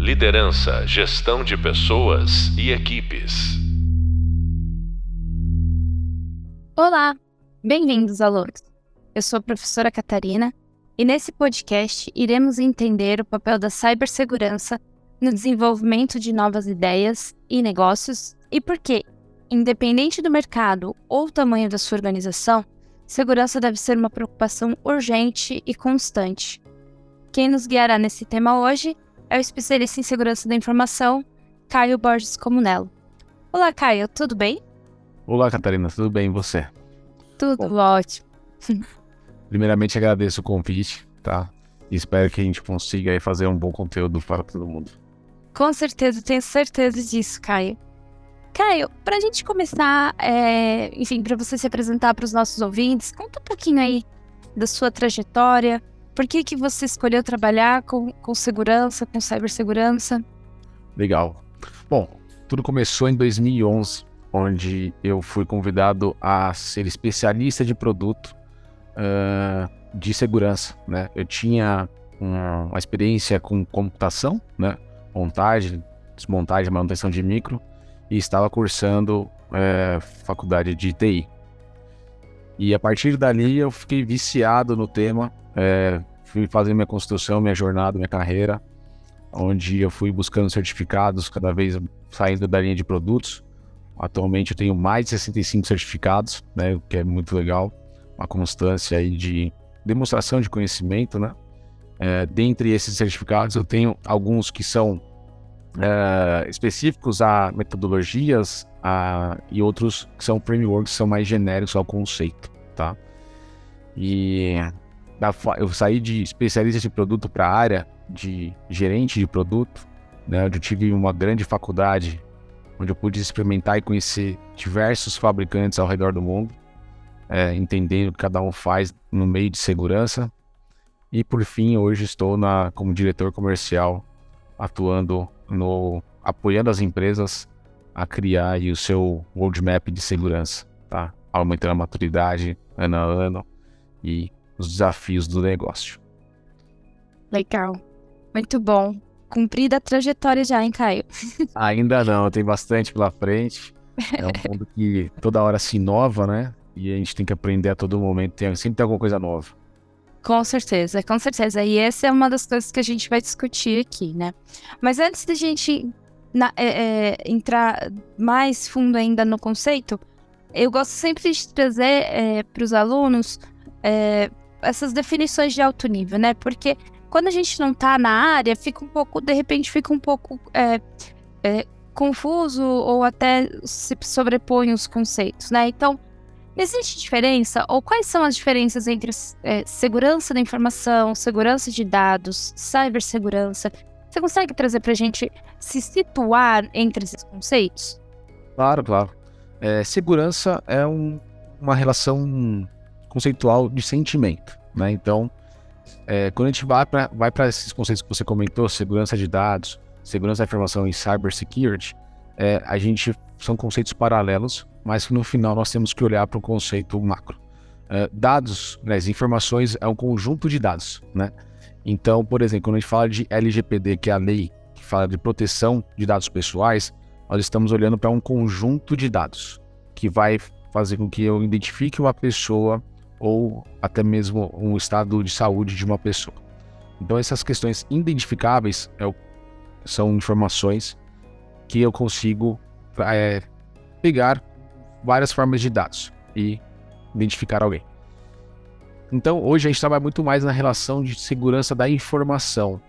Liderança, gestão de pessoas e equipes. Olá, bem-vindos, alunos. Eu sou a professora Catarina e nesse podcast iremos entender o papel da cibersegurança no desenvolvimento de novas ideias e negócios e por que, independente do mercado ou tamanho da sua organização, segurança deve ser uma preocupação urgente e constante. Quem nos guiará nesse tema hoje é o especialista em segurança da informação, Caio Borges Comunello. Olá, Caio, tudo bem? Olá, Catarina, tudo bem e você? Tudo Bom, ótimo. Primeiramente, agradeço o convite, tá? E espero que a gente consiga aí fazer um bom conteúdo para todo mundo. Com certeza, tenho certeza disso, Caio. Caio, para a gente começar, é, enfim, para você se apresentar para os nossos ouvintes, conta um pouquinho aí da sua trajetória, por que, que você escolheu trabalhar com, com segurança, com cibersegurança? Legal. Bom, tudo começou em 2011, onde eu fui convidado a ser especialista de produto uh, de segurança. Né? Eu tinha uma, uma experiência com computação, né? montagem, desmontagem, manutenção de micro, e estava cursando é, faculdade de TI. E a partir dali eu fiquei viciado no tema, é, fui fazendo minha construção, minha jornada, minha carreira, onde eu fui buscando certificados, cada vez saindo da linha de produtos. Atualmente eu tenho mais de 65 certificados, né, o que é muito legal, uma constância aí de demonstração de conhecimento, né? É, dentre esses certificados, eu tenho alguns que são é, específicos a metodologias a, e outros que são frameworks que são mais genéricos ao conceito, tá? E eu saí de especialista de produto para a área de gerente de produto, né? Onde eu tive uma grande faculdade, onde eu pude experimentar e conhecer diversos fabricantes ao redor do mundo, é, entendendo o que cada um faz no meio de segurança. E por fim, hoje estou na, como diretor comercial, atuando no apoiando as empresas a criar o seu roadmap de segurança, tá? Aumentando a maturidade ano a ano e os desafios do negócio. Legal. Muito bom. Cumprida a trajetória já, hein, Caio? Ainda não, tem bastante pela frente. É um mundo que toda hora se inova, né? E a gente tem que aprender a todo momento, tem, sempre tem alguma coisa nova. Com certeza, com certeza. E essa é uma das coisas que a gente vai discutir aqui, né? Mas antes da gente na, é, é, entrar mais fundo ainda no conceito, eu gosto sempre de trazer é, para os alunos é, essas definições de alto nível, né? Porque quando a gente não está na área, fica um pouco, de repente, fica um pouco é, é, confuso ou até se sobrepõe os conceitos, né? Então, Existe diferença ou quais são as diferenças entre é, segurança da informação, segurança de dados, cibersegurança? Você consegue trazer para a gente se situar entre esses conceitos? Claro, claro. É, segurança é um, uma relação conceitual de sentimento, né? Então, é, quando a gente vai para vai esses conceitos que você comentou, segurança de dados, segurança da informação e cybersecurity, é, a gente são conceitos paralelos, mas no final nós temos que olhar para o conceito macro. Uh, dados, né, as informações é um conjunto de dados, né? Então, por exemplo, quando a gente fala de LGPD, que é a lei que fala de proteção de dados pessoais, nós estamos olhando para um conjunto de dados que vai fazer com que eu identifique uma pessoa ou até mesmo um estado de saúde de uma pessoa. Então, essas questões identificáveis é o, são informações que eu consigo é, pegar várias formas de dados e identificar alguém. Então, hoje a gente trabalha muito mais na relação de segurança da informação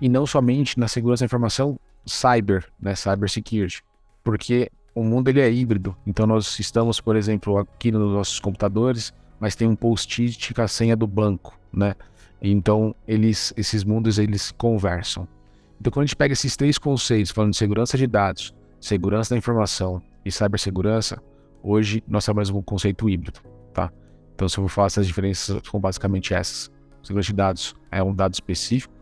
e não somente na segurança da informação cyber, né, cybersecurity, porque o mundo ele é híbrido. Então, nós estamos, por exemplo, aqui nos nossos computadores, mas tem um post-it com a senha do banco, né? Então, eles, esses mundos eles conversam. Então, quando a gente pega esses três conceitos, falando de segurança de dados, segurança da informação e cibersegurança, hoje nós trabalhamos com um conceito híbrido, tá? Então, se eu for falar essas diferenças, são basicamente essas. Segurança de dados é um dado específico,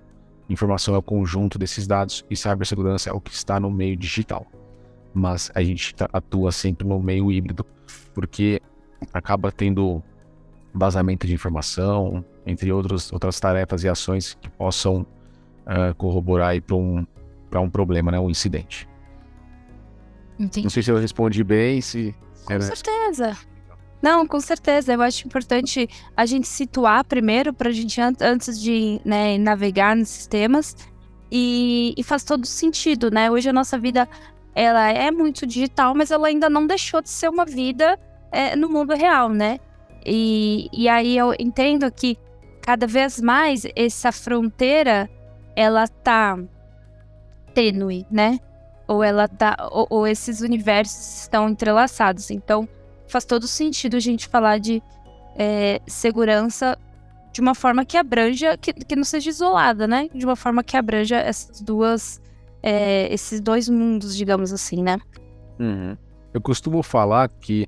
informação é o conjunto desses dados e cibersegurança é o que está no meio digital. Mas a gente tá, atua sempre no meio híbrido, porque acaba tendo vazamento de informação, entre outros, outras tarefas e ações que possam uh, corroborar para um, para um problema, né, um incidente. Entendi. Não sei se eu respondi bem, se Com era- certeza. Não, com certeza. Eu acho importante a gente situar primeiro para a gente, an- antes de né, navegar nesses temas. E, e faz todo sentido, né? Hoje a nossa vida ela é muito digital, mas ela ainda não deixou de ser uma vida é, no mundo real, né? E, e aí eu entendo que cada vez mais essa fronteira ela tá tênue, né? Ou ela tá. Ou, ou esses universos estão entrelaçados. Então, faz todo sentido a gente falar de é, segurança de uma forma que abranja, que, que não seja isolada, né? De uma forma que abranja essas duas. é, esses dois mundos, digamos assim, né? Eu costumo falar que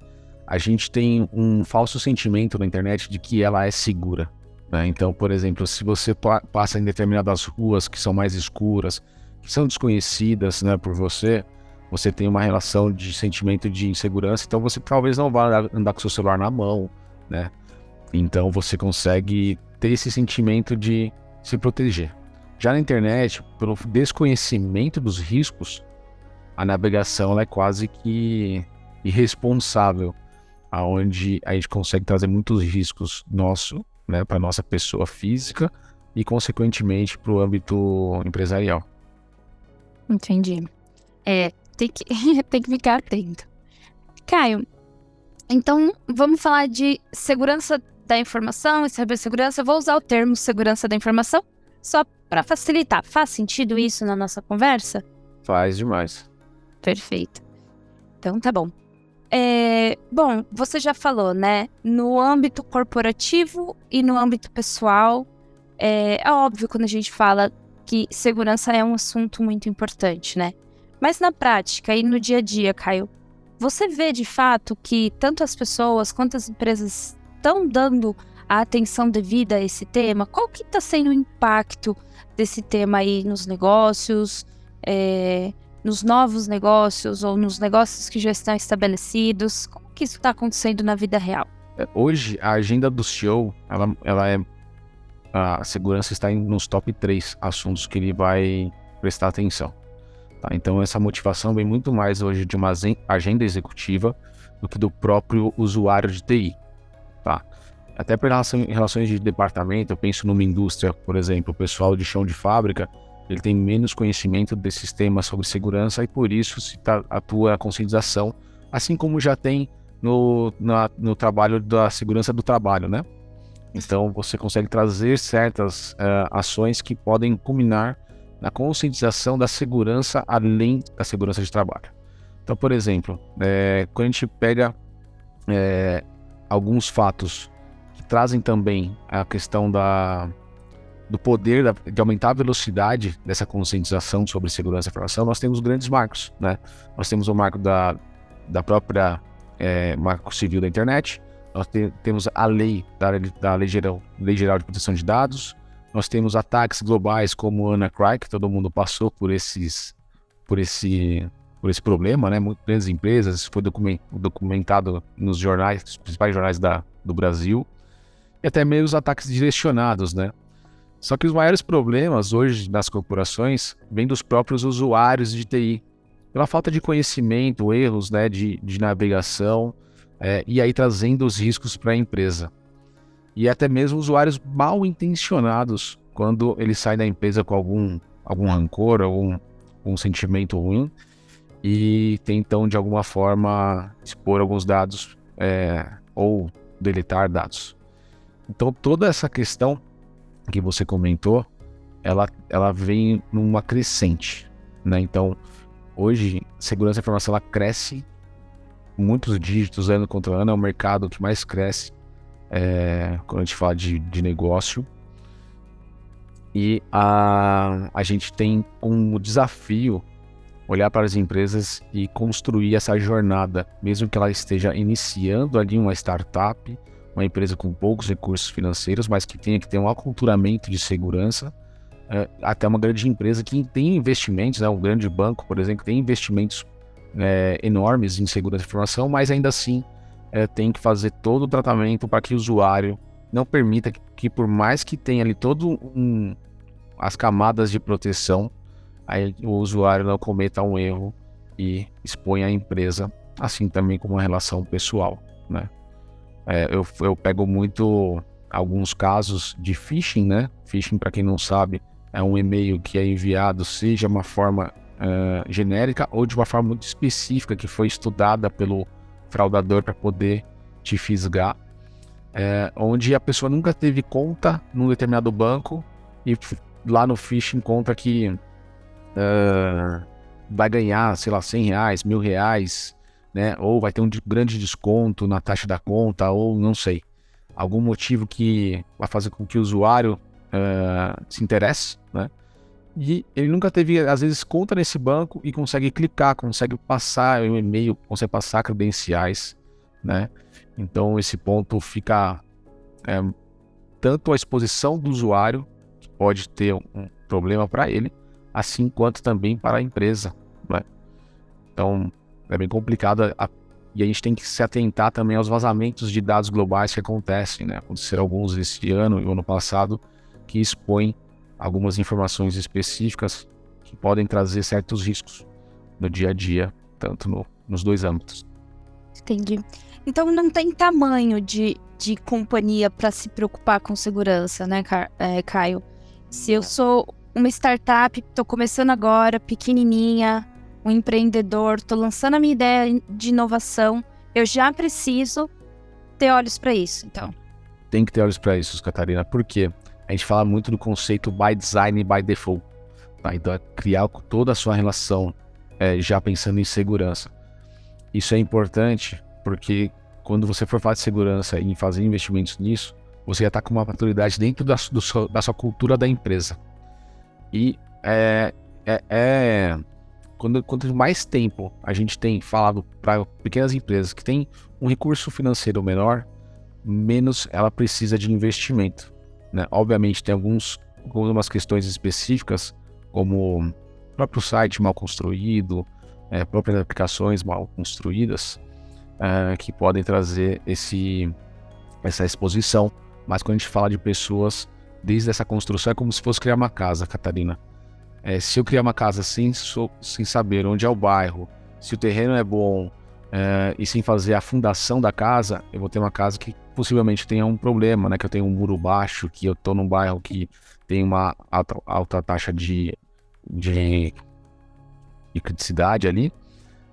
a gente tem um falso sentimento na internet de que ela é segura. né? Então, por exemplo, se você pa- passa em determinadas ruas que são mais escuras, que são desconhecidas né, por você, você tem uma relação de sentimento de insegurança, então você talvez não vá andar- com seu celular na mão, né? Então você consegue ter esse sentimento de se proteger. Já na internet, pelo desconhecimento dos riscos, a navegação é quase que irresponsável, aonde a gente consegue trazer muitos riscos nosso, né, para nossa pessoa física e consequentemente para o âmbito empresarial. Entendi. É, tem que, tem que ficar atento. Caio, então vamos falar de segurança da informação e cibersegurança. Eu vou usar o termo segurança da informação só para facilitar. Faz sentido isso na nossa conversa? Faz demais. Perfeito. Então tá bom. É, bom, você já falou, né? No âmbito corporativo e no âmbito pessoal, é, é óbvio quando a gente fala que segurança é um assunto muito importante, né? Mas na prática e no dia a dia, Caio, você vê de fato que tanto as pessoas quanto as empresas estão dando a atenção devida a esse tema? Qual que está sendo o impacto desse tema aí nos negócios? É, nos novos negócios ou nos negócios que já estão estabelecidos? Como que isso está acontecendo na vida real? É, Hoje, a agenda do CEO, ela, ela é. A segurança está nos top 3 assuntos que ele vai prestar atenção. tá? Então, essa motivação vem muito mais hoje de uma agenda executiva do que do próprio usuário de TI. Tá? Até por relação, em relações de departamento, eu penso numa indústria, por exemplo, o pessoal de chão de fábrica, ele tem menos conhecimento desses temas sobre segurança e por isso se tá- atua a conscientização, assim como já tem no, na- no trabalho da segurança do trabalho, né? Então você consegue trazer certas eh, ações que podem culminar na conscientização da segurança além da segurança de trabalho. Então, por exemplo, eh, quando a gente pega eh, alguns fatos que trazem também a questão da, do poder da- de aumentar a velocidade dessa conscientização sobre segurança da informação, nós temos grandes marcos, né? Nós temos o marco da, da própria eh, marco civil da internet, nós te- temos a lei da, da lei, geral, lei Geral de Proteção de Dados, nós temos ataques globais como o Anacry, que todo mundo passou por esses por esse por esse problema, né? Muitas empresas, foi documen- documentado nos jornais, nos principais jornais da, do Brasil, e até mesmo os ataques direcionados, né? Só que os maiores problemas hoje nas corporações vêm dos próprios usuários de TI, pela falta de conhecimento, erros, né, de, de navegação, é, e aí trazendo os riscos para a empresa. E até mesmo usuários mal intencionados, quando eles saem da empresa com algum, algum rancor, algum um sentimento ruim, e tentam de alguma forma expor alguns dados é, ou deletar dados. Então toda essa questão que você comentou, ela, ela vem numa crescente. Né? Então hoje, segurança da informação ela cresce muitos dígitos ano contra ano, é o mercado que mais cresce é, quando a gente fala de, de negócio. E a, a gente tem um desafio olhar para as empresas e construir essa jornada, mesmo que ela esteja iniciando ali uma startup, uma empresa com poucos recursos financeiros, mas que tenha que ter um aculturamento de segurança, é, até uma grande empresa que tem investimentos, né, um grande banco, por exemplo, tem investimentos é, enormes em segurança da informação, mas ainda assim é, tem que fazer todo o tratamento para que o usuário não permita que, que por mais que tenha ali todo um as camadas de proteção, aí o usuário não cometa um erro e expõe a empresa, assim também como uma relação pessoal, né? É, eu, eu pego muito alguns casos de phishing, né? Phishing, para quem não sabe, é um e-mail que é enviado, seja uma forma uh, genérica ou de uma forma muito específica que foi estudada pelo fraudador para poder te fisgar, é, onde a pessoa nunca teve conta num determinado banco e lá no phishing conta que uh, vai ganhar, sei lá, 100 reais, mil reais, né? Ou vai ter um grande desconto na taxa da conta, ou não sei. Algum motivo que vai fazer com que o usuário uh, se interesse, né? E ele nunca teve, às vezes, conta nesse banco e consegue clicar, consegue passar o e-mail, consegue passar credenciais, né? Então esse ponto fica é, tanto a exposição do usuário, que pode ter um problema para ele, assim quanto também para a empresa, né? Então é bem complicado a, e a gente tem que se atentar também aos vazamentos de dados globais que acontecem, né? Aconteceram alguns esse ano e ano passado que expõem algumas informações específicas que podem trazer certos riscos no dia a dia, tanto no, nos dois âmbitos. Entendi. Então não tem tamanho de, de companhia para se preocupar com segurança, né, é, Caio? Se eu sou uma startup, estou começando agora, pequenininha, um empreendedor, estou lançando a minha ideia de inovação, eu já preciso ter olhos para isso, então. Tem que ter olhos para isso, Catarina, por quê? a gente fala muito do conceito by design e by default. Tá? Então, é criar toda a sua relação é, já pensando em segurança. Isso é importante porque quando você for falar de segurança e fazer investimentos nisso, você já está com uma maturidade dentro da, do, da, sua cultura da empresa. E é, é, é quando, quanto mais tempo a gente tem falado para pequenas empresas que têm um recurso financeiro menor, menos ela precisa de investimento. Né? Obviamente, tem alguns, algumas questões específicas, como o próprio site mal construído, é, próprias aplicações mal construídas, é, que podem trazer esse, essa exposição. Mas quando a gente fala de pessoas, desde essa construção, é como se fosse criar uma casa, Catarina. É, se eu criar uma casa sem, sem saber onde é o bairro, se o terreno é bom é, e sem fazer a fundação da casa, eu vou ter uma casa que possivelmente tenha um problema, né? Que eu tenho um muro baixo, que eu tô num bairro que tem uma alta, alta taxa de, de, de criticidade ali.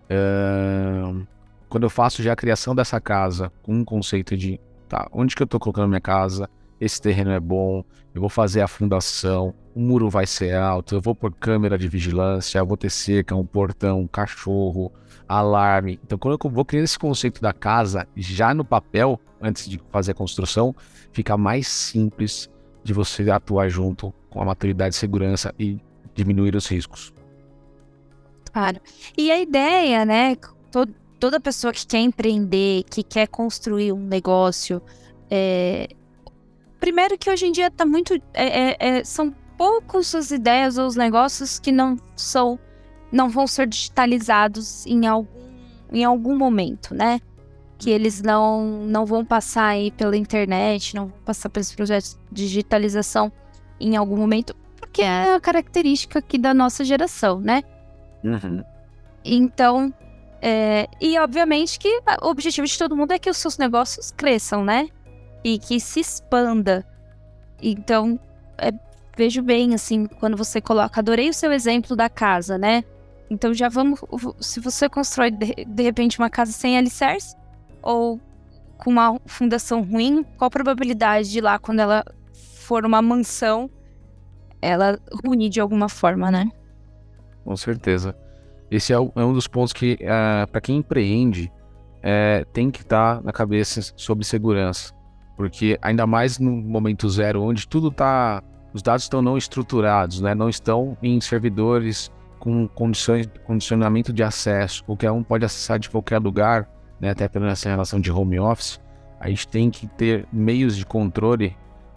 Uh, quando eu faço já a criação dessa casa com um conceito de tá, onde que eu tô colocando minha casa, esse terreno é bom, eu vou fazer a fundação, o muro vai ser alto, eu vou pôr câmera de vigilância, eu vou ter cerca, um portão, um cachorro, alarme. Então, quando eu vou criar esse conceito da casa já no papel, antes de fazer a construção, fica mais simples de você atuar junto com a maturidade de segurança e diminuir os riscos. Claro. E a ideia, né? Todo, toda pessoa que quer empreender, que quer construir um negócio, é... primeiro que hoje em dia tá muito. É, é, é são poucos as ideias ou os negócios que não são não vão ser digitalizados em algum, em algum momento, né? Que eles não, não vão passar aí pela internet, não vão passar pelos projetos de digitalização em algum momento, porque é a característica aqui da nossa geração, né? Uhum. Então, é, e obviamente que o objetivo de todo mundo é que os seus negócios cresçam, né? E que se expanda. Então, é, vejo bem, assim, quando você coloca. Adorei o seu exemplo da casa, né? Então já vamos. Se você constrói de, de repente uma casa sem alicerce ou com uma fundação ruim, qual a probabilidade de lá, quando ela for uma mansão, ela ruir de alguma forma, né? Com certeza. Esse é, é um dos pontos que, uh, é, para quem empreende, é, tem que estar tá na cabeça sobre segurança. Porque ainda mais no momento zero, onde tudo está. Os dados estão não estruturados, né? não estão em servidores com condições, condicionamento de acesso, qualquer um pode acessar de qualquer lugar, né, até pela essa relação de home office, a gente tem que ter meios de controle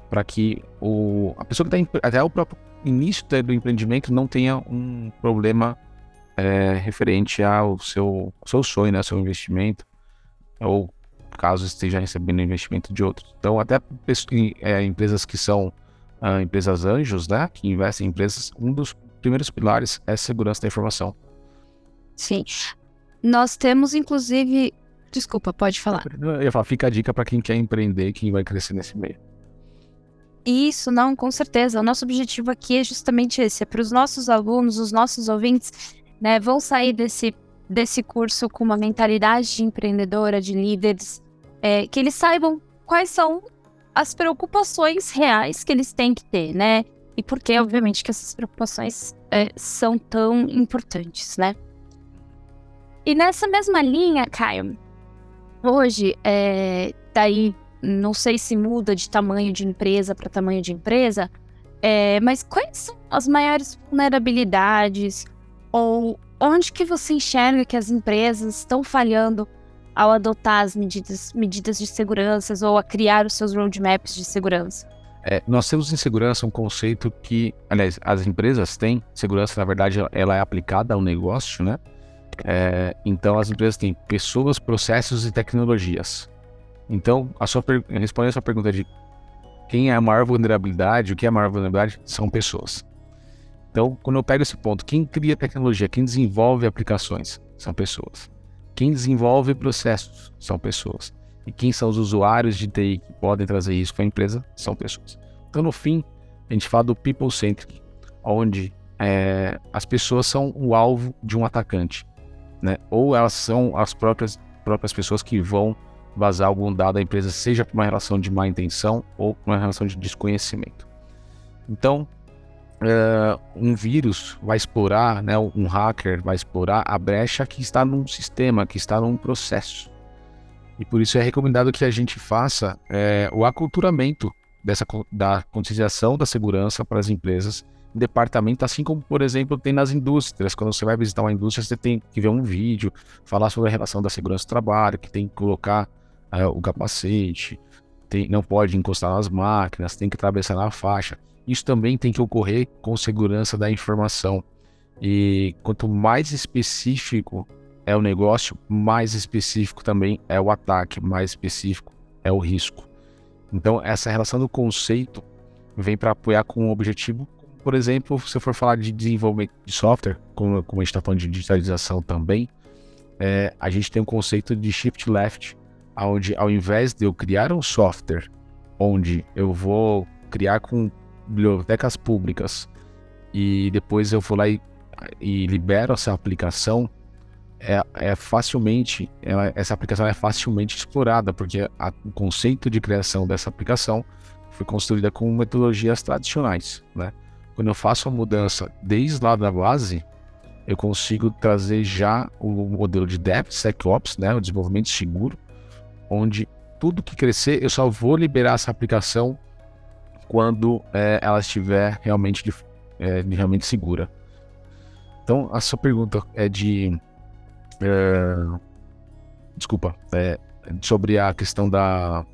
para que o, a pessoa que está até o próprio início do empreendimento não tenha um problema é, referente ao seu, seu sonho, né, ao seu investimento, ou caso esteja recebendo investimento de outros. Então, até é, empresas que são ah, empresas anjos, né, que investem em empresas, um dos primeiros pilares é segurança da informação. Sim. Nós temos, inclusive. Desculpa, pode falar. Eu ia falar, fica a dica para quem quer empreender, quem vai crescer nesse meio. Isso, não, com certeza. O nosso objetivo aqui é justamente esse: é para os nossos alunos, os nossos ouvintes, né, vão sair desse, desse curso com uma mentalidade de empreendedora, de líderes, é, que eles saibam quais são as preocupações reais que eles têm que ter, né? E por que, obviamente, que essas preocupações é, são tão importantes, né? E nessa mesma linha, Caio, hoje, é, daí não sei se muda de tamanho de empresa para tamanho de empresa, é, mas quais são as maiores vulnerabilidades ou onde que você enxerga que as empresas estão falhando ao adotar as medidas, medidas de segurança ou a criar os seus roadmaps de segurança? É, nós temos em segurança um conceito que, aliás, as empresas têm segurança, na verdade, ela é aplicada ao negócio, né? É, então, as empresas têm pessoas, processos e tecnologias. Então, a sua respondendo a sua pergunta de quem é a maior vulnerabilidade, o que é a maior vulnerabilidade, são pessoas. Então, quando eu pego esse ponto, quem cria tecnologia, quem desenvolve aplicações, são pessoas. Quem desenvolve processos, são pessoas. E quem são os usuários de TI que podem trazer isso para a empresa, são pessoas. Então, no fim, a gente fala do people-centric, onde é, as pessoas são o alvo de um atacante, né? Ou elas são as próprias, próprias pessoas que vão vazar algum dado da empresa, seja por uma relação de má intenção ou por uma relação de desconhecimento. Então, uh, um vírus vai explorar, né, um hacker vai explorar a brecha que está num sistema, que está num processo. E por isso é recomendado que a gente faça é, o aculturamento dessa, da conscientização da segurança para as empresas em departamento, assim como, por exemplo, tem nas indústrias. Quando você vai visitar uma indústria, você tem que ver um vídeo, falar sobre a relação da segurança do trabalho, que tem que colocar é, o capacete, tem, não pode encostar nas máquinas, tem que atravessar na faixa. Isso também tem que ocorrer com segurança da informação. E quanto mais específico é o negócio, mais específico também é o ataque, mais específico é o risco. Então, essa relação do conceito vem para apoiar com um objetivo. Por exemplo, se eu for falar de desenvolvimento de software, como, como a gente está falando de digitalização também, é, a gente tem um conceito de shift left, onde ao invés de eu criar um software onde eu vou criar com bibliotecas públicas. E depois eu vou lá e, e libero essa aplicação, é, é facilmente, ela, essa aplicação é facilmente explorada, porque a, o conceito de criação dessa aplicação foi construída com metodologias tradicionais, né? Quando eu faço a mudança desde lá da base, eu consigo trazer já o modelo de DevSecOps, né, o desenvolvimento seguro, onde tudo que crescer eu só vou liberar essa aplicação quando é, ela estiver realmente, de, é, realmente segura. Então, a sua pergunta é de. É, desculpa, é, sobre a questão da,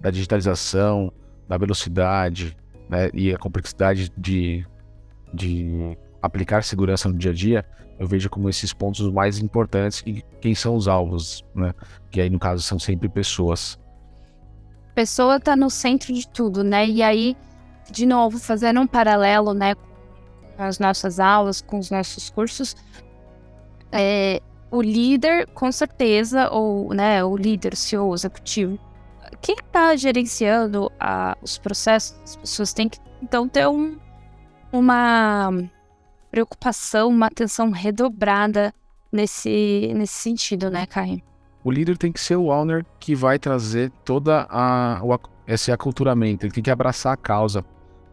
da digitalização, da velocidade né, e a complexidade de, de aplicar segurança no dia a dia eu vejo como esses pontos os mais importantes e quem são os alvos, né? Que aí, no caso, são sempre pessoas. Pessoa está no centro de tudo, né? E aí, de novo, fazendo um paralelo, né, com as nossas aulas, com os nossos cursos, é, o líder, com certeza, ou né, o líder, o CEO, o executivo, quem está gerenciando a, os processos, as pessoas têm que, então, ter um, uma preocupação, uma atenção redobrada nesse, nesse sentido, né, Caio? O líder tem que ser o owner que vai trazer toda a o, esse aculturamento, ele tem que abraçar a causa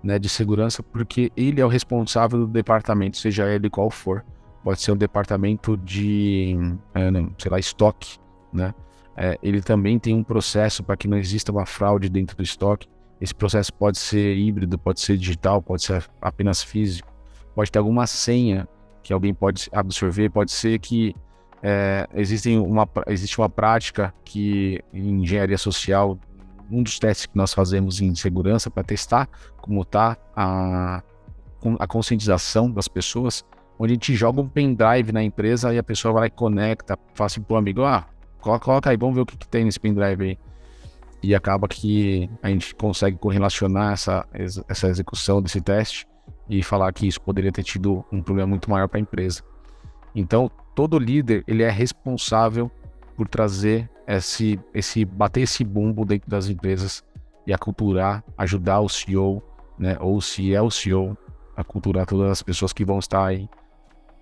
né, de segurança, porque ele é o responsável do departamento, seja ele qual for. Pode ser um departamento de, é, não, sei lá, estoque, né? É, ele também tem um processo para que não exista uma fraude dentro do estoque. Esse processo pode ser híbrido, pode ser digital, pode ser apenas físico pode ter alguma senha que alguém pode absorver, pode ser que é, existem uma, existe uma prática que em engenharia social, um dos testes que nós fazemos em segurança para testar como está a, a conscientização das pessoas, onde a gente joga um pendrive na empresa e a pessoa vai lá e conecta, fala assim pro amigo, ah, coloca aí, vamos ver o que, que tem nesse pendrive aí. E acaba que a gente consegue correlacionar essa, essa execução desse teste e falar que isso poderia ter tido um problema muito maior para a empresa. Então, todo líder ele é responsável por trazer esse, esse bater esse bumbo dentro das empresas e aculturar, ajudar o CEO, né, ou se é o CEO, a culturar todas as pessoas que vão estar aí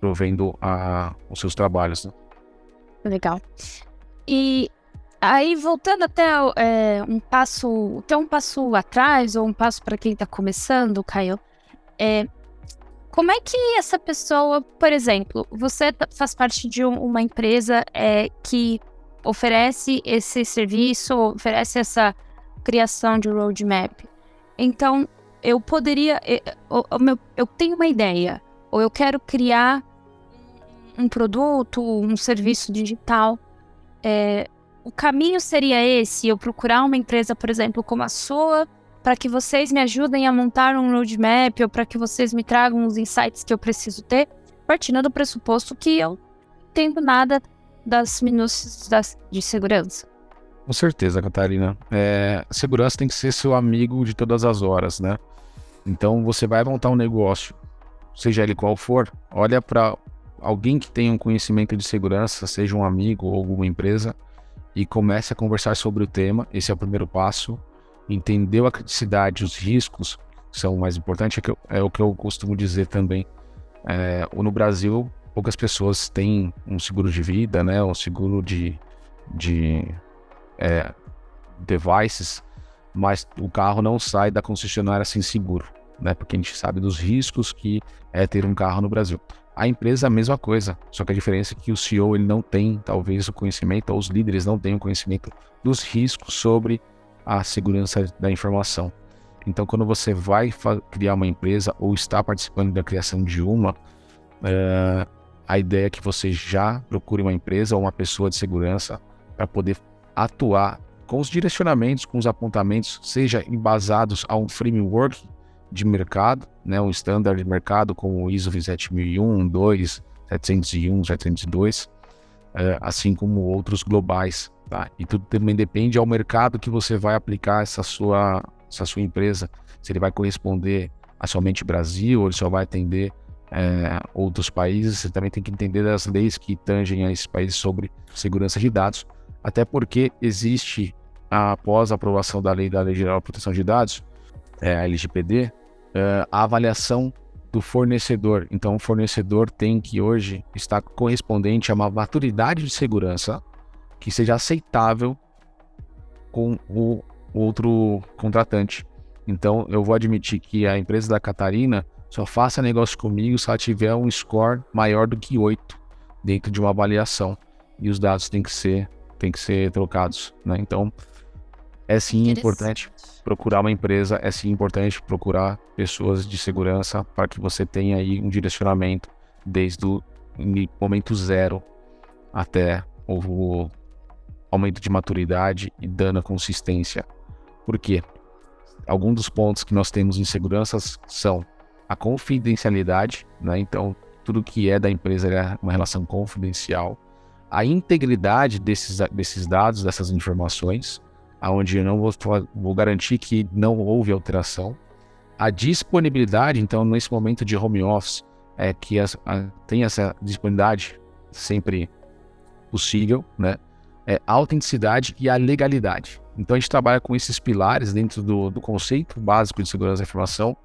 provendo a, os seus trabalhos. Né? Legal. E aí, voltando até é, um passo, até um passo atrás, ou um passo para quem está começando, Caio, é, como é que essa pessoa, por exemplo, você tá, faz parte de um, uma empresa é, que oferece esse serviço, oferece essa criação de roadmap. Então, eu poderia. Eu, eu, eu tenho uma ideia, ou eu quero criar um produto, um serviço digital. É, o caminho seria esse: eu procurar uma empresa, por exemplo, como a sua, para que vocês me ajudem a montar um roadmap ou para que vocês me tragam os insights que eu preciso ter, partindo do pressuposto que eu entendo nada das minúcias de segurança. Com certeza, Catarina. É, segurança tem que ser seu amigo de todas as horas, né? Então você vai montar um negócio, seja ele qual for, olha para alguém que tenha um conhecimento de segurança, seja um amigo ou alguma empresa, e comece a conversar sobre o tema. Esse é o primeiro passo. Entendeu a criticidade, os riscos, são mais importantes, é, é o que eu costumo dizer também. É, no Brasil, poucas pessoas têm um seguro de vida, né? Um seguro de, de é, devices, mas o carro não sai da concessionária sem seguro, né? Porque a gente sabe dos riscos que é ter um carro no Brasil. A empresa a mesma coisa, só que a diferença é que o CEO ele não tem talvez o conhecimento, ou os líderes não têm o conhecimento dos riscos sobre a segurança da informação. Então, quando você vai criar uma empresa ou está participando da criação de uma, uh, a ideia é que você já procure uma empresa ou uma pessoa de segurança para poder atuar com os direcionamentos, com os apontamentos, seja embasados a um framework de mercado, né, um standard de mercado como o ISO 27001, 2, 701, 702, uh, assim como outros globais. Tá? E tudo também depende ao mercado que você vai aplicar essa sua, essa sua empresa. Se ele vai corresponder a somente Brasil ou ele só vai atender é, outros países. Você também tem que entender as leis que tangem a esses países sobre segurança de dados. Até porque existe, após a aprovação da lei da Lei Geral de Proteção de Dados, é, a LGPD, é, a avaliação do fornecedor. Então, o fornecedor tem que hoje estar correspondente a uma maturidade de segurança que seja aceitável com o outro contratante. Então, eu vou admitir que a empresa da Catarina só faça negócio comigo se ela tiver um score maior do que 8 dentro de uma avaliação. E os dados têm que ser, têm que ser trocados. Né? Então, é sim importante procurar uma empresa, é sim importante procurar pessoas de segurança para que você tenha aí um direcionamento desde o momento zero até o aumento de maturidade e dando a consistência. Por quê? Alguns dos pontos que nós temos em segurança são a confidencialidade, né? Então, tudo que é da empresa é uma relação confidencial. A integridade desses, desses dados, dessas informações, aonde eu não vou, vou garantir que não houve alteração. A disponibilidade, então, nesse momento de home office, é que as, a, tem essa disponibilidade sempre possível, né? É, a autenticidade e a legalidade. Então a gente trabalha com esses pilares dentro do, do conceito básico de segurança da informação,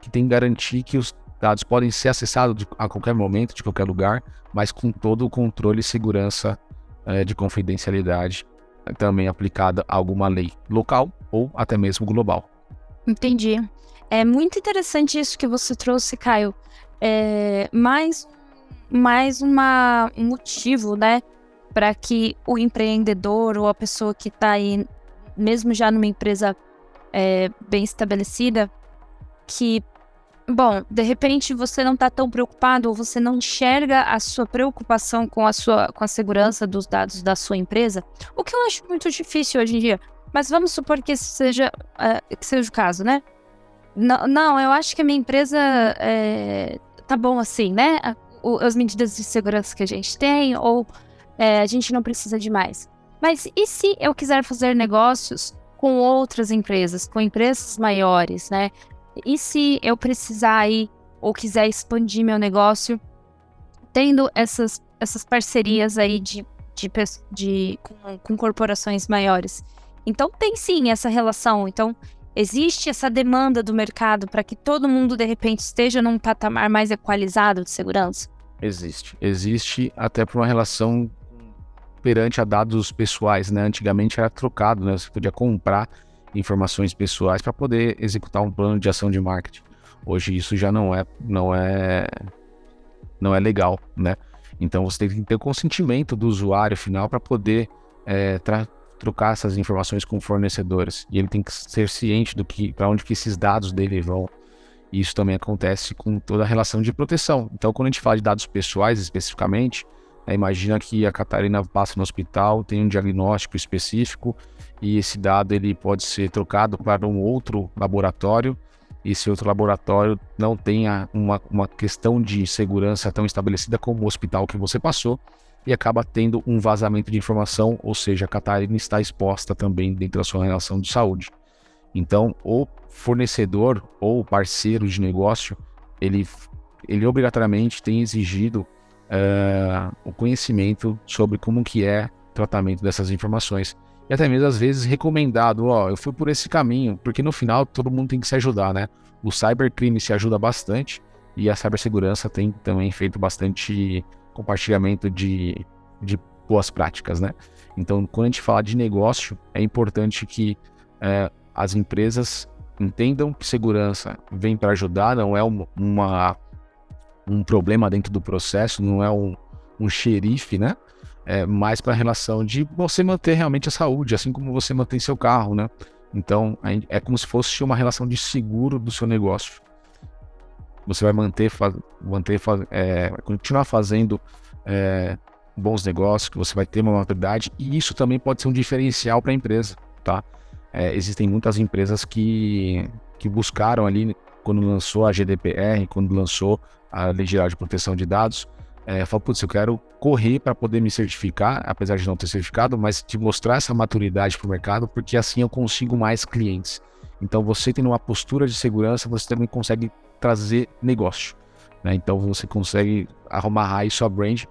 que tem que garantir que os dados podem ser acessados de, a qualquer momento, de qualquer lugar, mas com todo o controle e segurança é, de confidencialidade é, também aplicada a alguma lei local ou até mesmo global. Entendi. É muito interessante isso que você trouxe, Caio. É mais, mais uma, um motivo, né, para que o empreendedor ou a pessoa que está aí, mesmo já numa empresa é, bem estabelecida, que, bom, de repente você não está tão preocupado ou você não enxerga a sua preocupação com a sua com a segurança dos dados da sua empresa, o que eu acho muito difícil hoje em dia. Mas vamos supor que seja, uh, que seja o caso, né? Não, não, eu acho que a minha empresa é, tá bom assim, né? as medidas de segurança que a gente tem, ou é, a gente não precisa de mais. Mas e se eu quiser fazer negócios com outras empresas, com empresas maiores, né? E se eu precisar aí ou quiser expandir meu negócio, tendo essas, essas parcerias aí de, de, de com, com corporações maiores. Então tem sim essa relação. Então existe essa demanda do mercado para que todo mundo de repente esteja num patamar mais equalizado de segurança? Existe. Existe até por uma relação perante a dados pessoais, né? Antigamente era trocado, né? Você podia comprar informações pessoais para poder executar um plano de ação de marketing. Hoje isso já não é, não é, não é legal, né? Então você tem que ter o consentimento do usuário final para poder é, trocar essas informações com fornecedores. E ele tem que ser ciente do que, para onde que esses dados dele vão. Isso também acontece com toda a relação de proteção. Então, quando a gente fala de dados pessoais especificamente, é, imagina que a Catarina passa no hospital, tem um diagnóstico específico e esse dado ele pode ser trocado para um outro laboratório e esse outro laboratório não tenha uma, uma questão de segurança tão estabelecida como o hospital que você passou e acaba tendo um vazamento de informação, ou seja, a Catarina está exposta também dentro da sua relação de saúde. Então, o fornecedor ou parceiro de negócio, ele, ele obrigatoriamente tem exigido uh, o conhecimento sobre como que é o tratamento dessas informações. E até mesmo às vezes recomendado, ó, eu fui por esse caminho, porque no final todo mundo tem que se ajudar, né? O cybercrime se ajuda bastante e a cibersegurança tem também feito bastante compartilhamento de, de boas práticas, né? Então, quando a gente fala de negócio, é importante que é, as empresas entendam que segurança vem para ajudar, não é uma, um problema dentro do processo, não é um, um xerife, né? É mais para a relação de você manter realmente a saúde, assim como você mantém seu carro, né? Então, é como se fosse uma relação de seguro do seu negócio você vai manter, manter é, continuar fazendo é, bons negócios, que você vai ter uma maturidade, e isso também pode ser um diferencial para a empresa, tá? É, existem muitas empresas que, que buscaram ali, quando lançou a GDPR, quando lançou a Lei Geral de Proteção de Dados, é, falou, putz, eu quero correr para poder me certificar, apesar de não ter certificado, mas te mostrar essa maturidade para o mercado, porque assim eu consigo mais clientes. Então, você tendo uma postura de segurança, você também consegue trazer negócio. Né? Então você consegue arrumar aí sua brand.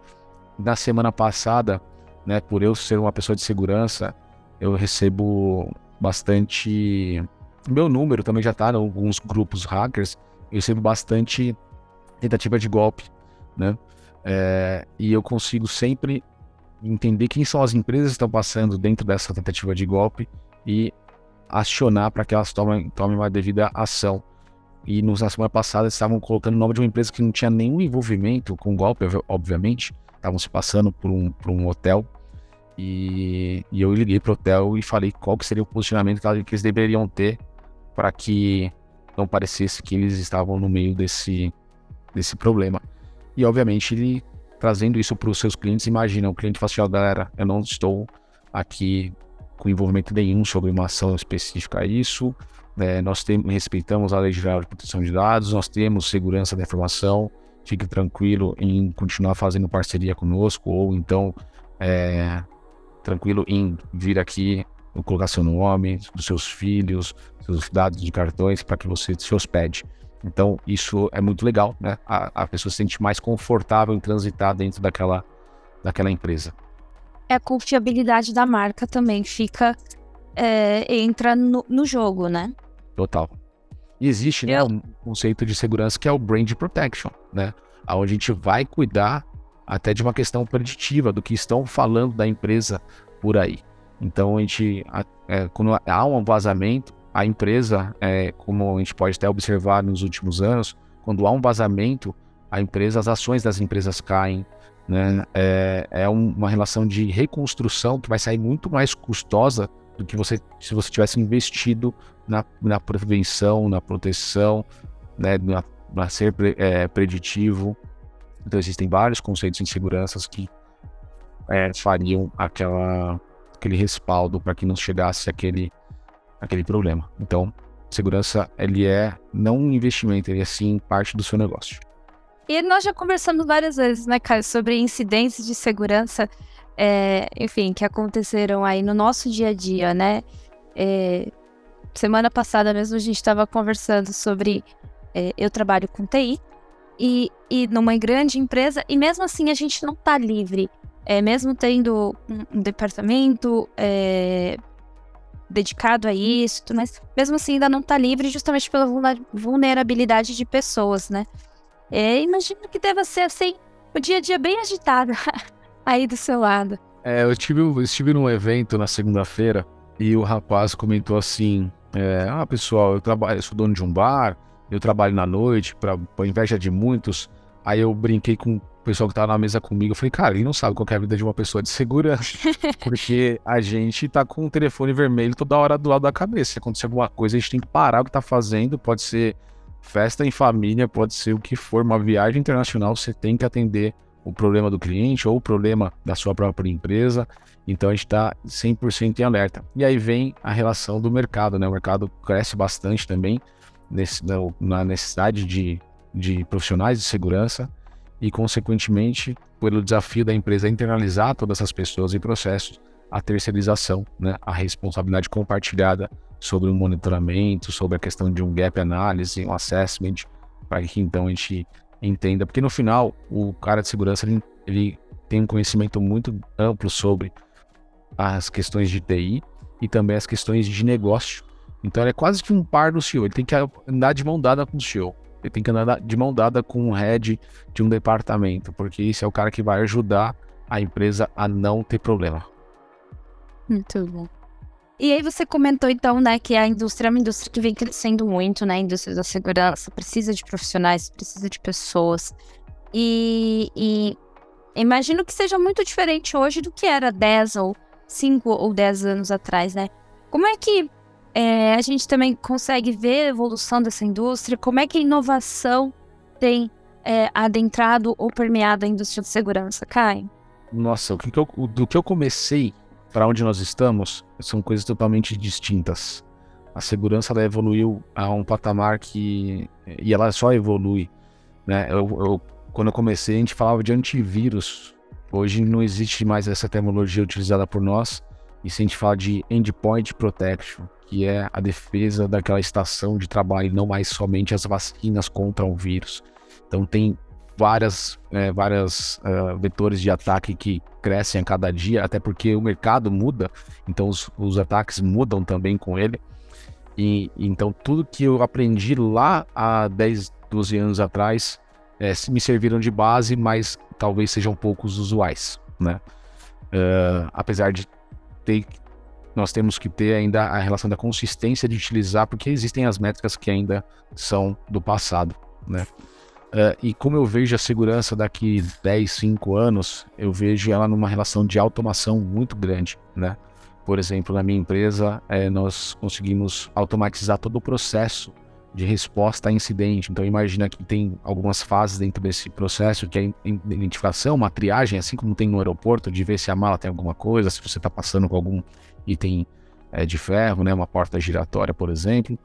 Na semana passada, né, por eu ser uma pessoa de segurança, eu recebo bastante. Meu número também já está em alguns grupos hackers. Eu recebo bastante tentativa de golpe, né? É, e eu consigo sempre entender quem são as empresas que estão passando dentro dessa tentativa de golpe e acionar para que elas tomem, tomem uma devida ação. E na semana passada estavam colocando o nome de uma empresa que não tinha nenhum envolvimento com golpe, obviamente. Estavam se passando por um, por um hotel. E, e eu liguei para o hotel e falei qual que seria o posicionamento que eles deveriam ter para que não parecesse que eles estavam no meio desse, desse problema. E obviamente ele trazendo isso para os seus clientes, imagina, o cliente fala assim, galera, eu não estou aqui com envolvimento nenhum sobre uma ação específica a isso, é, nós respeitamos a Lei Geral de Proteção de Dados, nós temos segurança da informação, fique tranquilo em continuar fazendo parceria conosco, ou então é, tranquilo em vir aqui, colocar seu nome, dos seus filhos, seus dados de cartões, para que você se hospede. Então, isso é muito legal, né? A, a pessoa se sente mais confortável em transitar dentro daquela, daquela empresa. É a confiabilidade da marca também fica é, entra no, no, jogo, né? Total. E existe, né, um conceito de segurança que é o brand protection, né? Onde a gente vai cuidar até de uma questão preditiva do que estão falando da empresa por aí. Então, a gente, é, quando há um vazamento, a empresa, é, como a gente pode até observar nos últimos anos, quando há um vazamento, a empresa, as ações das empresas caem, né? É, é uma relação de reconstrução que vai sair muito mais custosa do que você se você tivesse investido na, na prevenção, na proteção, né, na, na ser é, preditivo. Então existem vários conceitos em seguranças que é, fariam aquela, aquele respaldo para que não chegasse aquele, aquele problema. Então, segurança ele é não um investimento, ele é sim parte do seu negócio. E nós já conversamos várias vezes, né, Caio, sobre incidentes de segurança é, enfim, que aconteceram aí no nosso dia a dia, né? É, semana passada mesmo a gente estava conversando sobre. É, eu trabalho com TI e, e numa grande empresa, e mesmo assim a gente não está livre. É, mesmo tendo um, um departamento é, dedicado a isso, mas mesmo assim ainda não está livre justamente pela vulnerabilidade de pessoas, né? É, imagino que deva ser assim, o dia a dia bem agitado aí do seu lado. É, eu estive, eu estive num evento na segunda-feira e o rapaz comentou assim: é, Ah, pessoal, eu trabalho, eu sou dono de um bar, eu trabalho na noite, para inveja de muitos. Aí eu brinquei com o pessoal que tava na mesa comigo. Eu falei, cara, ele não sabe qual é a vida de uma pessoa de segurança. porque a gente tá com o telefone vermelho toda hora do lado da cabeça. Se acontecer alguma coisa, a gente tem que parar o que tá fazendo. Pode ser festa em família, pode ser o que for, uma viagem internacional, você tem que atender o problema do cliente ou o problema da sua própria empresa. Então a gente está 100% em alerta. E aí vem a relação do mercado, né? O mercado cresce bastante também nesse, na necessidade de, de profissionais de segurança e, consequentemente, pelo desafio da empresa internalizar todas essas pessoas e processos, a terceirização, né? a responsabilidade compartilhada sobre o monitoramento, sobre a questão de um gap analysis, um assessment, para que então a gente entenda, porque no final o cara de segurança ele, ele tem um conhecimento muito amplo sobre as questões de TI e também as questões de negócio. Então ele é quase que um par do CEO, ele tem que andar de mão dada com o CEO. Ele tem que andar de mão dada com o head de um departamento, porque esse é o cara que vai ajudar a empresa a não ter problema. Muito bom. E aí você comentou então, né, que a indústria é uma indústria que vem crescendo muito, né? A indústria da segurança precisa de profissionais, precisa de pessoas. E, e imagino que seja muito diferente hoje do que era 10 ou 5 ou 10 anos atrás, né? Como é que é, a gente também consegue ver a evolução dessa indústria? Como é que a inovação tem é, adentrado ou permeado a indústria de segurança, Kai? Nossa, que, eu, do que eu comecei para onde nós estamos são coisas totalmente distintas. A segurança ela evoluiu a um patamar que e ela só evolui, né? Eu, eu, quando eu comecei a gente falava de antivírus. Hoje não existe mais essa terminologia utilizada por nós. E se a gente fala de endpoint protection, que é a defesa daquela estação de trabalho, não mais somente as vacinas contra o vírus. Então tem várias, é, várias uh, vetores de ataque que crescem a cada dia, até porque o mercado muda, então os, os ataques mudam também com ele. E então tudo que eu aprendi lá há 10, 12 anos atrás é, me serviram de base, mas talvez sejam poucos usuais, né? Uh, apesar de ter, nós temos que ter ainda a relação da consistência de utilizar, porque existem as métricas que ainda são do passado, né? Uh, e como eu vejo a segurança daqui 10, 5 anos, eu vejo ela numa relação de automação muito grande, né? Por exemplo, na minha empresa, é, nós conseguimos automatizar todo o processo de resposta a incidente. Então, imagina que tem algumas fases dentro desse processo, que é a identificação, uma triagem, assim como tem no aeroporto, de ver se a mala tem alguma coisa, se você está passando com algum item é, de ferro, né, uma porta giratória, por exemplo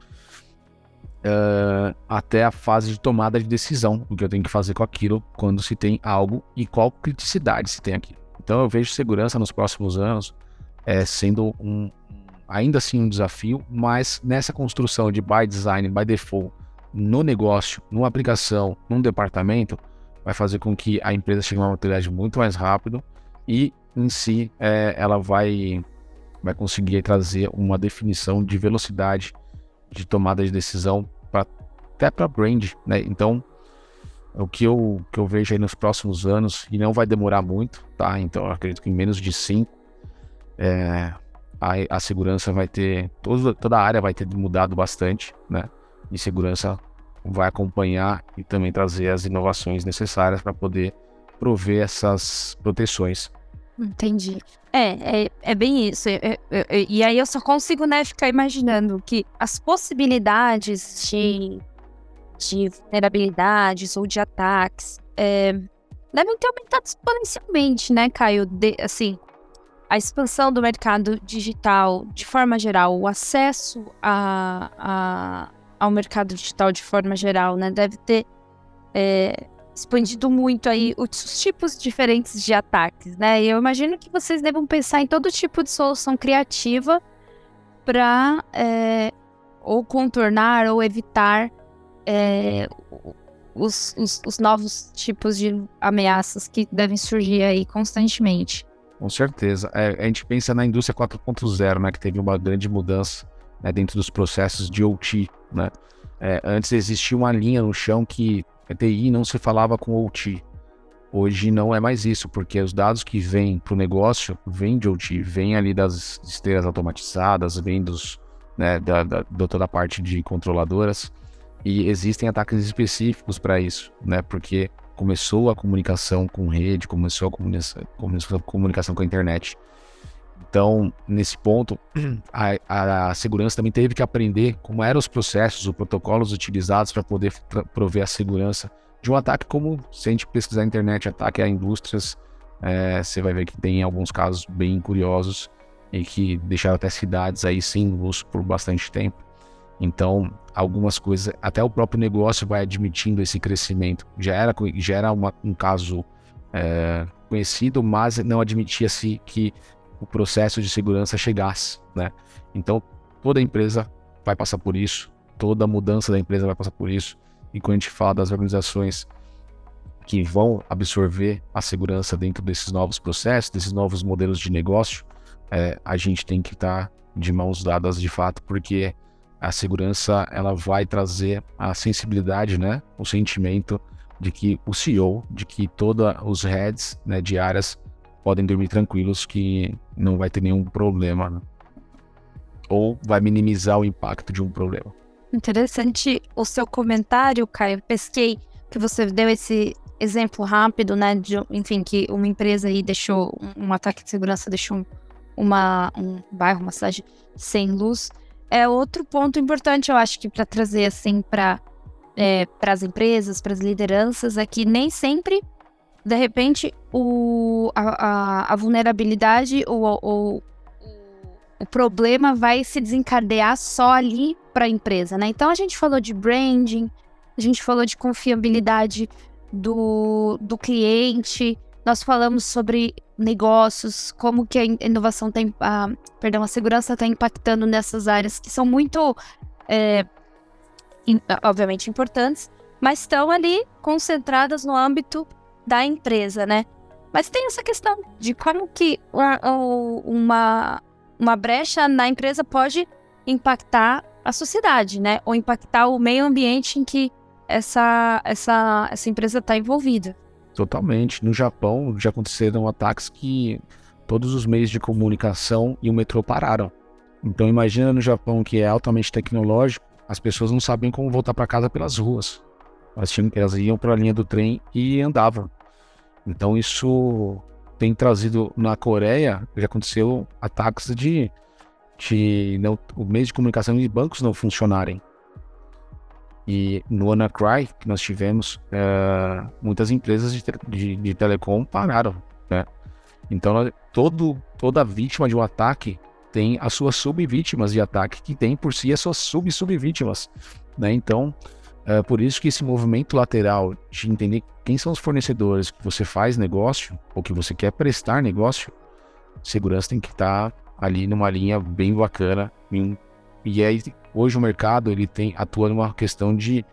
uh, até a fase de tomada de decisão, o que eu tenho que fazer com aquilo quando se tem algo e qual criticidade se tem aqui. Então eu vejo segurança nos próximos anos é, sendo um, ainda assim um desafio, mas nessa construção de by design, by default, no negócio, numa aplicação, num departamento, vai fazer com que a empresa chegue a uma maturidade muito mais rápido e em si é, ela vai, vai conseguir trazer uma definição de velocidade de tomada de decisão pra, até para brand, né? Então, o que eu, que eu vejo aí nos próximos anos, e não vai demorar muito, tá? Então, eu acredito que em menos de cinco, é, a, a segurança vai ter, toda, toda a área vai ter mudado bastante, né? E segurança vai acompanhar e também trazer as inovações necessárias para poder prover essas proteções. Entendi. É, é, é bem isso. e aí eu só consigo, né, ficar imaginando que as possibilidades de, de vulnerabilidades ou de ataques é, devem ter aumentado exponencialmente, né, Caio? De, assim, a expansão do mercado digital de forma geral, o acesso a, a, ao mercado digital de forma geral, né, deve ter é, expandido muito aí os tipos diferentes de ataques, né? E eu imagino que vocês devam pensar em todo tipo de solução criativa para é, ou contornar ou evitar é, os, os, os novos tipos de ameaças que devem surgir aí constantemente. Com certeza. É, a gente pensa na indústria 4.0, né, que teve uma grande mudança né, dentro dos processos de OT. Né? É, antes existia uma linha no chão que TI não se falava com OT. Hoje não é mais isso, porque os dados que vêm para o negócio vêm de OT, vêm ali das esteiras automatizadas, vêm dos, né, da, da, da toda a parte de controladoras. E existem ataques específicos para isso, né? Porque começou a comunicação com rede, começou a comunicação, começou a comunicação com a internet. Então, nesse ponto, a, a, segurança também teve que aprender como eram os processos, os protocolos utilizados para poder prover a segurança de um ataque como, se a gente pesquisar na internet, ataque a indústrias, é, você vai ver que tem alguns casos bem curiosos e que deixaram até cidades aí sem luz por bastante tempo. Então, algumas coisas, até o próprio negócio vai admitindo esse crescimento. Já era, já era uma, um caso é, conhecido, mas não admitia-se que o processo de segurança chegasse, né? Então, toda empresa vai passar por isso, toda mudança da empresa vai passar por isso. E quando a gente fala das organizações que vão absorver a segurança dentro desses novos processos, desses novos modelos de negócio, é, a gente tem que estar tá de mãos dadas de fato, porque a segurança ela vai trazer a sensibilidade, né, o sentimento de que o CEO, de que todos os heads né, de áreas podem dormir tranquilos que não vai ter nenhum problema. Né? Ou vai minimizar o impacto de um problema. Interessante o seu comentário, Caio. Pesquei que você deu esse exemplo rápido, né? De, enfim, que uma empresa aí deixou um, um ataque de segurança, deixou uma, um bairro, uma cidade sem luz é outro ponto importante, eu acho que para trazer assim para é, para as empresas, para as lideranças, é que nem sempre, de repente, o, a, a, a vulnerabilidade ou, ou o problema vai se desencadear só ali para a empresa, né? Então a gente falou de branding, a gente falou de confiabilidade do, do cliente, nós falamos sobre negócios, como que a inovação tem, a, perdão, a segurança está impactando nessas áreas que são muito, é, in, obviamente, importantes, mas estão ali concentradas no âmbito da empresa, né? Mas tem essa questão de como que uma, uma brecha na empresa pode impactar a sociedade, né? Ou impactar o meio ambiente em que essa, essa, essa empresa está envolvida. Totalmente. No Japão já aconteceram ataques que todos os meios de comunicação e o metrô pararam. Então imagina no Japão que é altamente tecnológico, as pessoas não sabem como voltar para casa pelas ruas. Elas, tinham, elas iam para a linha do trem e andavam. Então isso tem trazido na Coreia, já aconteceu ataques de, de não, o meio de comunicação e bancos não funcionarem. E no WannaCry, que nós tivemos, uh, muitas empresas de, de, de, telecom pararam, né? Então, todo, toda vítima de um ataque tem as suas subvítimas de ataque, que tem por si as suas sub-subvítimas, né? Então, é por isso que esse movimento lateral de entender quem são os fornecedores que você faz negócio ou que você quer prestar negócio, segurança tem que estar ali numa linha bem bacana, em e aí, hoje o mercado ele tem atua numa questão de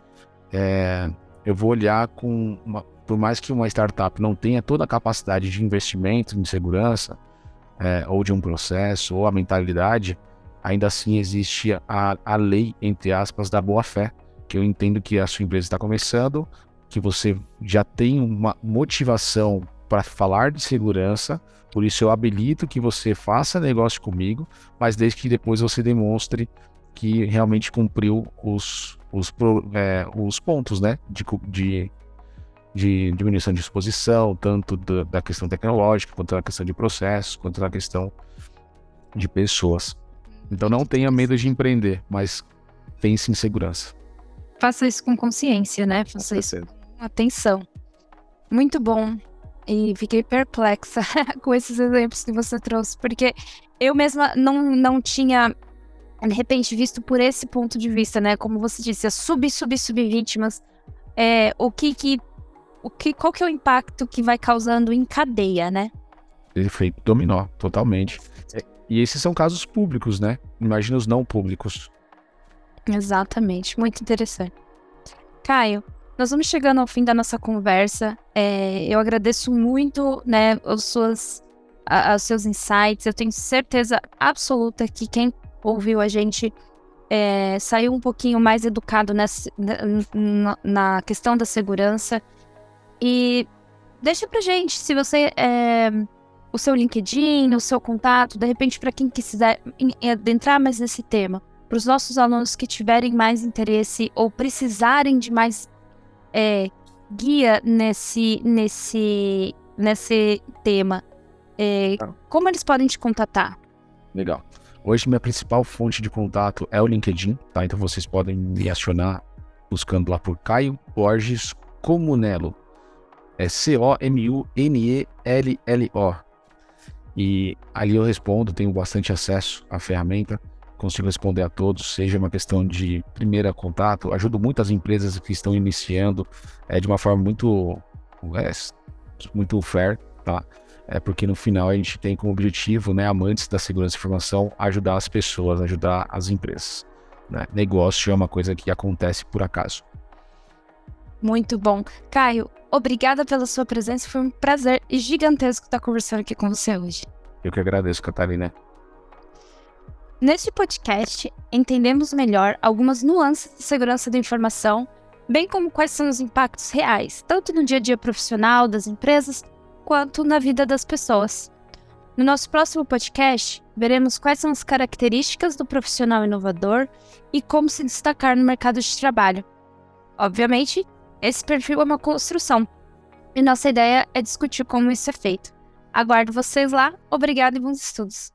é, eu vou olhar com uma, por mais que uma startup não tenha toda a capacidade de investimento em segurança é, ou de um processo ou a mentalidade, ainda assim existe a, a lei entre aspas da boa fé, que eu entendo que a sua empresa está começando, que você já tem uma motivação para falar de segurança, por isso eu habilito que você faça negócio comigo, mas desde que depois você demonstre que realmente cumpriu os, os, é, os pontos né, de, de, de, diminuição de exposição, tanto da, da, questão tecnológica, quanto da questão de processos, quanto da questão de pessoas. Então não tenha medo de empreender, mas pense em segurança. Faça isso com consciência, né? Faça isso com atenção. Muito bom e fiquei perplexa com esses exemplos que você trouxe, porque eu mesma não, não tinha, de repente, visto por esse ponto de vista, né? Como você disse, as sub, sub, sub vítimas, é, o que que, o que, qual que é o impacto que vai causando em cadeia, né? Efeito dominó, totalmente. É, e esses são casos públicos, né? Imagina os não públicos. Exatamente, muito interessante. Caio, nós vamos chegando ao fim da nossa conversa. É, eu agradeço muito, né, os, suas, a, os seus insights. Eu tenho certeza absoluta que quem ouviu a gente é, saiu um pouquinho mais educado nessa, na, na, questão da segurança. E deixa pra gente, se você. É, o seu LinkedIn, o seu contato, de repente, para quem quiser adentrar mais nesse tema, para os nossos alunos que tiverem mais interesse ou precisarem de mais é, guia nesse, nesse, nesse tema, é, tá. como eles podem te contatar? Legal. Hoje minha principal fonte de contato é o LinkedIn, tá? Então vocês podem me acionar buscando lá por Caio Borges Comunelo. É C-O-M-U-N-E-L-L-O. E ali eu respondo, tenho bastante acesso à ferramenta consigo responder a todos, seja uma questão de primeira contato, ajudo muitas empresas que estão iniciando é, de uma forma muito, é, muito fair, tá? É porque no final a gente tem como objetivo, né, amantes da segurança e informação, ajudar as pessoas, ajudar as empresas. Né? Negócio é uma coisa que acontece por acaso. Muito bom. Caio, obrigada pela sua presença. Foi um prazer gigantesco estar conversando aqui com você hoje. Eu que agradeço, Catarina. Neste podcast, entendemos melhor algumas nuances de segurança da informação, bem como quais são os impactos reais, tanto no dia a dia profissional das empresas, quanto na vida das pessoas. No nosso próximo podcast, veremos quais são as características do profissional inovador e como se destacar no mercado de trabalho. Obviamente, esse perfil é uma construção, e nossa ideia é discutir como isso é feito. Aguardo vocês lá, obrigado e bons estudos!